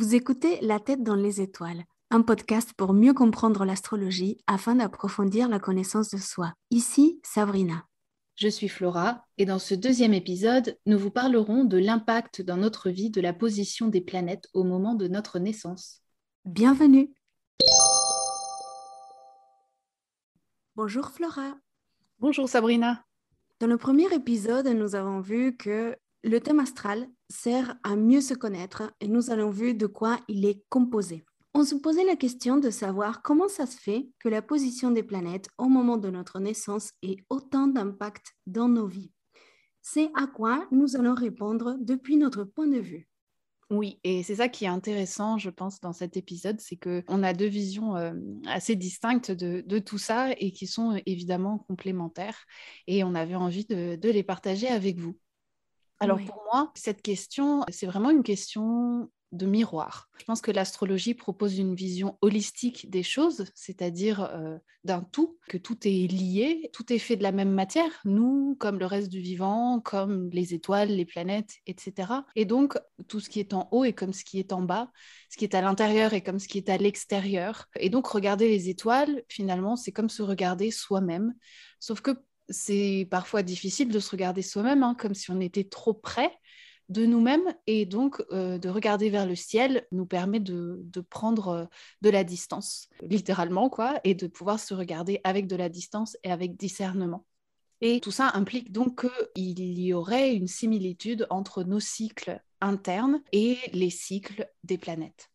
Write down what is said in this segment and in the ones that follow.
Vous écoutez La tête dans les étoiles, un podcast pour mieux comprendre l'astrologie afin d'approfondir la connaissance de soi. Ici, Sabrina. Je suis Flora et dans ce deuxième épisode, nous vous parlerons de l'impact dans notre vie de la position des planètes au moment de notre naissance. Bienvenue. Bonjour Flora. Bonjour Sabrina. Dans le premier épisode, nous avons vu que le thème astral sert à mieux se connaître et nous allons voir de quoi il est composé. On se posait la question de savoir comment ça se fait que la position des planètes au moment de notre naissance ait autant d'impact dans nos vies. C'est à quoi nous allons répondre depuis notre point de vue. Oui, et c'est ça qui est intéressant, je pense, dans cet épisode, c'est qu'on a deux visions euh, assez distinctes de, tout ça et qui sont évidemment complémentaires. Et on avait envie de les partager avec vous. Alors pour moi, cette question, c'est vraiment une question de miroir. Je pense que l'astrologie propose une vision holistique des choses, c'est-à-dire euh, d'un tout, que tout est lié, tout est fait de la même matière, nous comme le reste du vivant, comme les étoiles, les planètes, etc. Et donc tout ce qui est en haut est comme ce qui est en bas, ce qui est à l'intérieur est comme ce qui est à l'extérieur. Et donc regarder les étoiles, finalement, c'est comme se regarder soi-même, sauf que c'est parfois difficile de se regarder soi-même, hein, comme si on était trop près de nous-mêmes. Et donc, euh, de regarder vers le ciel nous permet de, prendre euh, de la distance, littéralement, quoi, et de pouvoir se regarder avec de la distance et avec discernement. Et tout ça implique donc qu'il y aurait une similitude entre nos cycles internes et les cycles des planètes.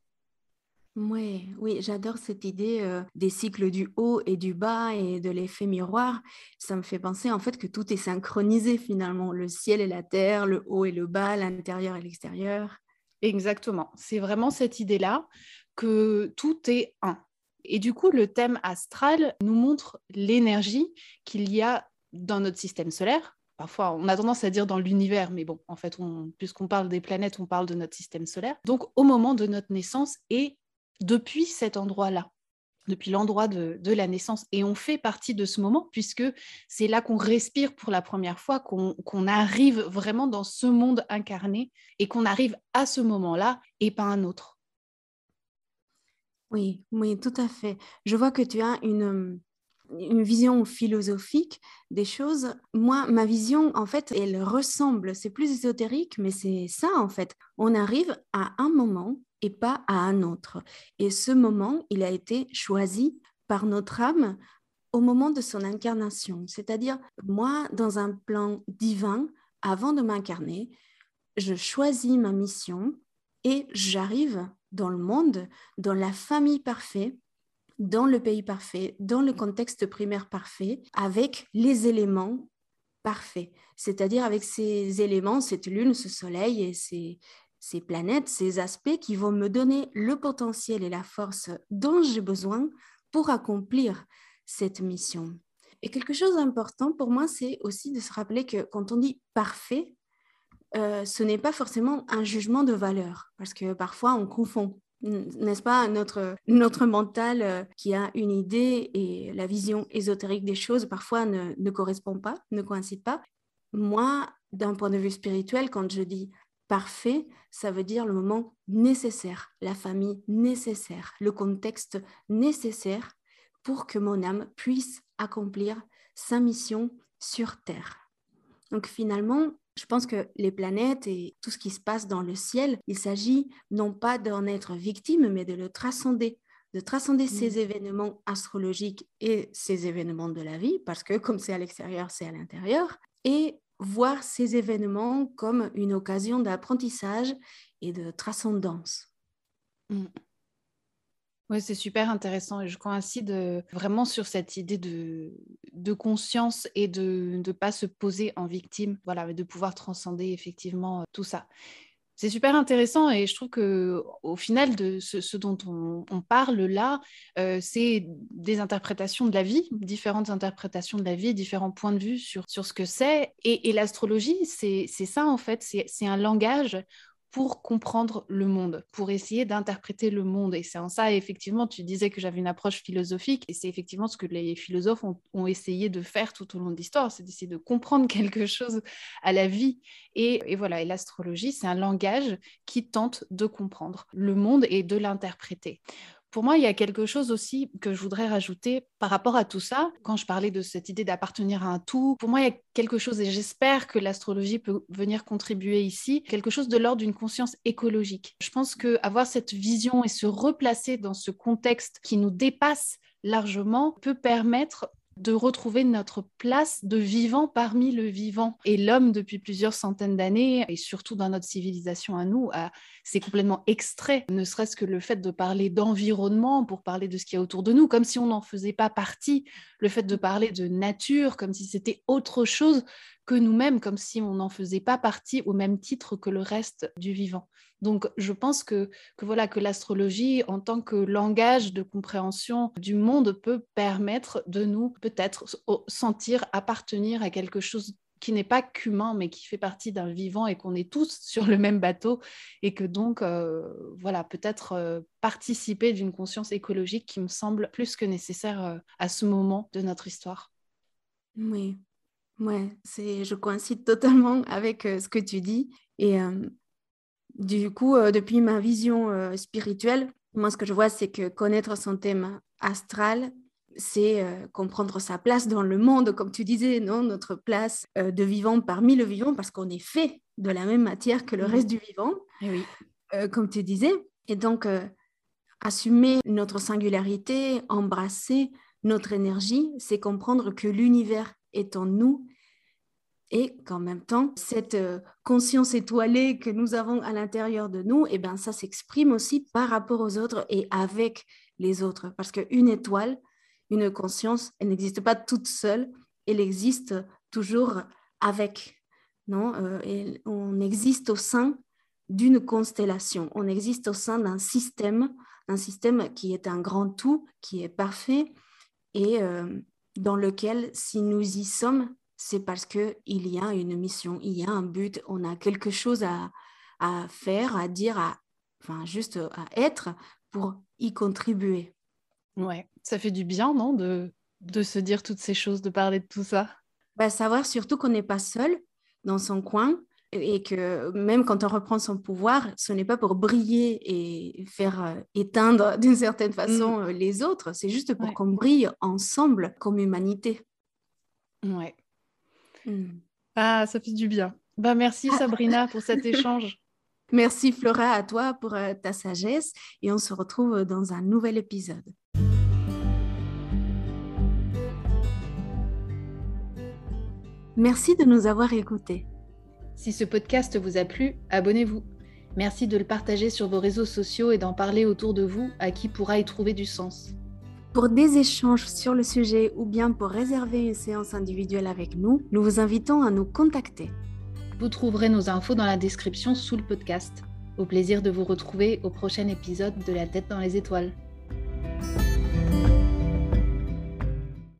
Oui, oui, j'adore cette idée euh, des cycles du haut et du bas et de l'effet miroir. Ça me fait penser en fait que tout est synchronisé finalement, le ciel et la terre, le haut et le bas, l'intérieur et l'extérieur. Exactement, c'est vraiment cette idée-là que tout est un. Et du coup, le thème astral nous montre l'énergie qu'il y a dans notre système solaire, parfois on a tendance à dire dans l'univers, mais bon, en fait, puisqu'on parle des planètes, on parle de notre système solaire. Donc au moment de notre naissance et depuis cet endroit-là, depuis l'endroit de, la naissance. Et on fait partie de ce moment, puisque c'est là qu'on respire pour la première fois, qu'on arrive vraiment dans ce monde incarné et qu'on arrive à ce moment-là et pas un autre. Oui, oui, tout à fait. Je vois que tu as une, une vision philosophique des choses. Moi, ma vision, en fait, elle ressemble, c'est plus ésotérique, mais c'est ça, en fait. On arrive à un moment et pas à un autre. Et ce moment, il a été choisi par notre âme au moment de son incarnation. C'est-à-dire, moi, dans un plan divin, avant de m'incarner, je choisis ma mission et j'arrive dans le monde, dans la famille parfaite, dans le pays parfait, dans le contexte primaire parfait, avec les éléments parfaits, c'est-à-dire avec ces éléments, cette lune, ce soleil et ces, ces planètes, ces aspects qui vont me donner le potentiel et la force dont j'ai besoin pour accomplir cette mission. Et quelque chose d'important pour moi, c'est aussi de se rappeler que quand on dit parfait, euh, ce n'est pas forcément un jugement de valeur, parce que parfois on confond. N'est-ce pas notre, notre mental euh, qui a une idée et la vision ésotérique des choses parfois ne, ne correspond pas, ne coïncide pas. Moi, d'un point de vue spirituel, quand je dis Parfait, ça veut dire le moment nécessaire, la famille nécessaire, le contexte nécessaire pour que mon âme puisse accomplir sa mission sur Terre. Donc finalement, je pense que les planètes et tout ce qui se passe dans le ciel, il s'agit non pas d'en être victime, mais de le transcender, de transcender ces mmh. événements astrologiques et ces événements de la vie, parce que comme c'est à l'extérieur, c'est à l'intérieur, et voir ces événements comme une occasion d'apprentissage et de transcendance. Mm. Oui, c'est super intéressant et je coïncide euh, vraiment sur cette idée de, de conscience et de ne pas se poser en victime, voilà, de pouvoir transcender effectivement euh, tout ça. C'est super intéressant et je trouve que au final de ce, dont on, parle là, euh, c'est des interprétations de la vie, différentes interprétations de la vie, différents points de vue sur, sur ce que c'est. Et, l'astrologie, c'est ça en fait, c'est un langage pour comprendre le monde, pour essayer d'interpréter le monde. Et c'est en ça, effectivement, tu disais que j'avais une approche philosophique, et c'est effectivement ce que les philosophes ont, essayé de faire tout au long de l'histoire, c'est d'essayer de comprendre quelque chose à la vie. Et, et voilà, et l'astrologie, c'est un langage qui tente de comprendre le monde et de l'interpréter. Pour moi, il y a quelque chose aussi que je voudrais rajouter par rapport à tout ça. Quand je parlais de cette idée d'appartenir à un tout, pour moi, il y a quelque chose, et j'espère que l'astrologie peut venir contribuer ici, quelque chose de l'ordre d'une conscience écologique. Je pense qu'avoir cette vision et se replacer dans ce contexte qui nous dépasse largement peut permettre de retrouver notre place de vivant parmi le vivant. Et l'homme, depuis plusieurs centaines d'années, et surtout dans notre civilisation à nous, c'est complètement extrait, ne serait-ce que le fait de parler d'environnement pour parler de ce qu'il y a autour de nous, comme si on n'en faisait pas partie, le fait de parler de nature, comme si c'était autre chose que nous-mêmes, comme si on n'en faisait pas partie au même titre que le reste du vivant. Donc, je pense que, voilà que l'astrologie, en tant que langage de compréhension du monde, peut permettre de nous peut-être sentir appartenir à quelque chose qui n'est pas qu'humain, mais qui fait partie d'un vivant et qu'on est tous sur le même bateau et que donc, euh, voilà, peut-être euh, participer d'une conscience écologique qui me semble plus que nécessaire euh, à ce moment de notre histoire. Oui, Ouais, je coïncide totalement avec ce que tu dis. Et du coup, euh, depuis ma vision spirituelle, moi, ce que je vois, c'est que connaître son thème astral, c'est comprendre sa place dans le monde, comme tu disais, non? Notre place de vivant parmi le vivant, parce qu'on est fait de la même matière que le reste du vivant, eh oui. comme tu disais. Et donc, assumer notre singularité, embrasser notre énergie, c'est comprendre que l'univers est en nous et qu'en même temps, cette euh, conscience étoilée que nous avons à l'intérieur de nous, et eh ben, ça s'exprime aussi par rapport aux autres et avec les autres. Parce qu'une étoile, une conscience, elle n'existe pas toute seule, elle existe toujours avec. Non euh, on existe au sein d'une constellation, on existe au sein d'un système, un système qui est un grand tout, qui est parfait et euh, dans lequel, si nous y sommes, c'est parce qu'il y a une mission, il y a un but, on a quelque chose à, faire, à dire, à, enfin juste à être pour y contribuer. Ouais, ça fait du bien, non, de, de se dire toutes ces choses, de parler de tout ça? Bah, savoir surtout qu'on n'est pas seul dans son coin et que même quand on reprend son pouvoir, ce n'est pas pour briller et faire euh, éteindre d'une certaine façon mm. euh, les autres, c'est juste pour qu'on brille ensemble comme humanité. Ouais, Hmm. Ah, ça fait du bien. Bah, merci ah. Sabrina pour cet échange. Merci Flora à toi pour euh, ta sagesse et on se retrouve dans un nouvel épisode. Merci de nous avoir écoutés. Si ce podcast vous a plu, abonnez-vous. Merci de le partager sur vos réseaux sociaux et d'en parler autour de vous à qui pourra y trouver du sens. Pour des échanges sur le sujet ou bien pour réserver une séance individuelle avec nous, nous vous invitons à nous contacter. Vous trouverez nos infos dans la description sous le podcast. Au plaisir de vous retrouver au prochain épisode de La tête dans les étoiles.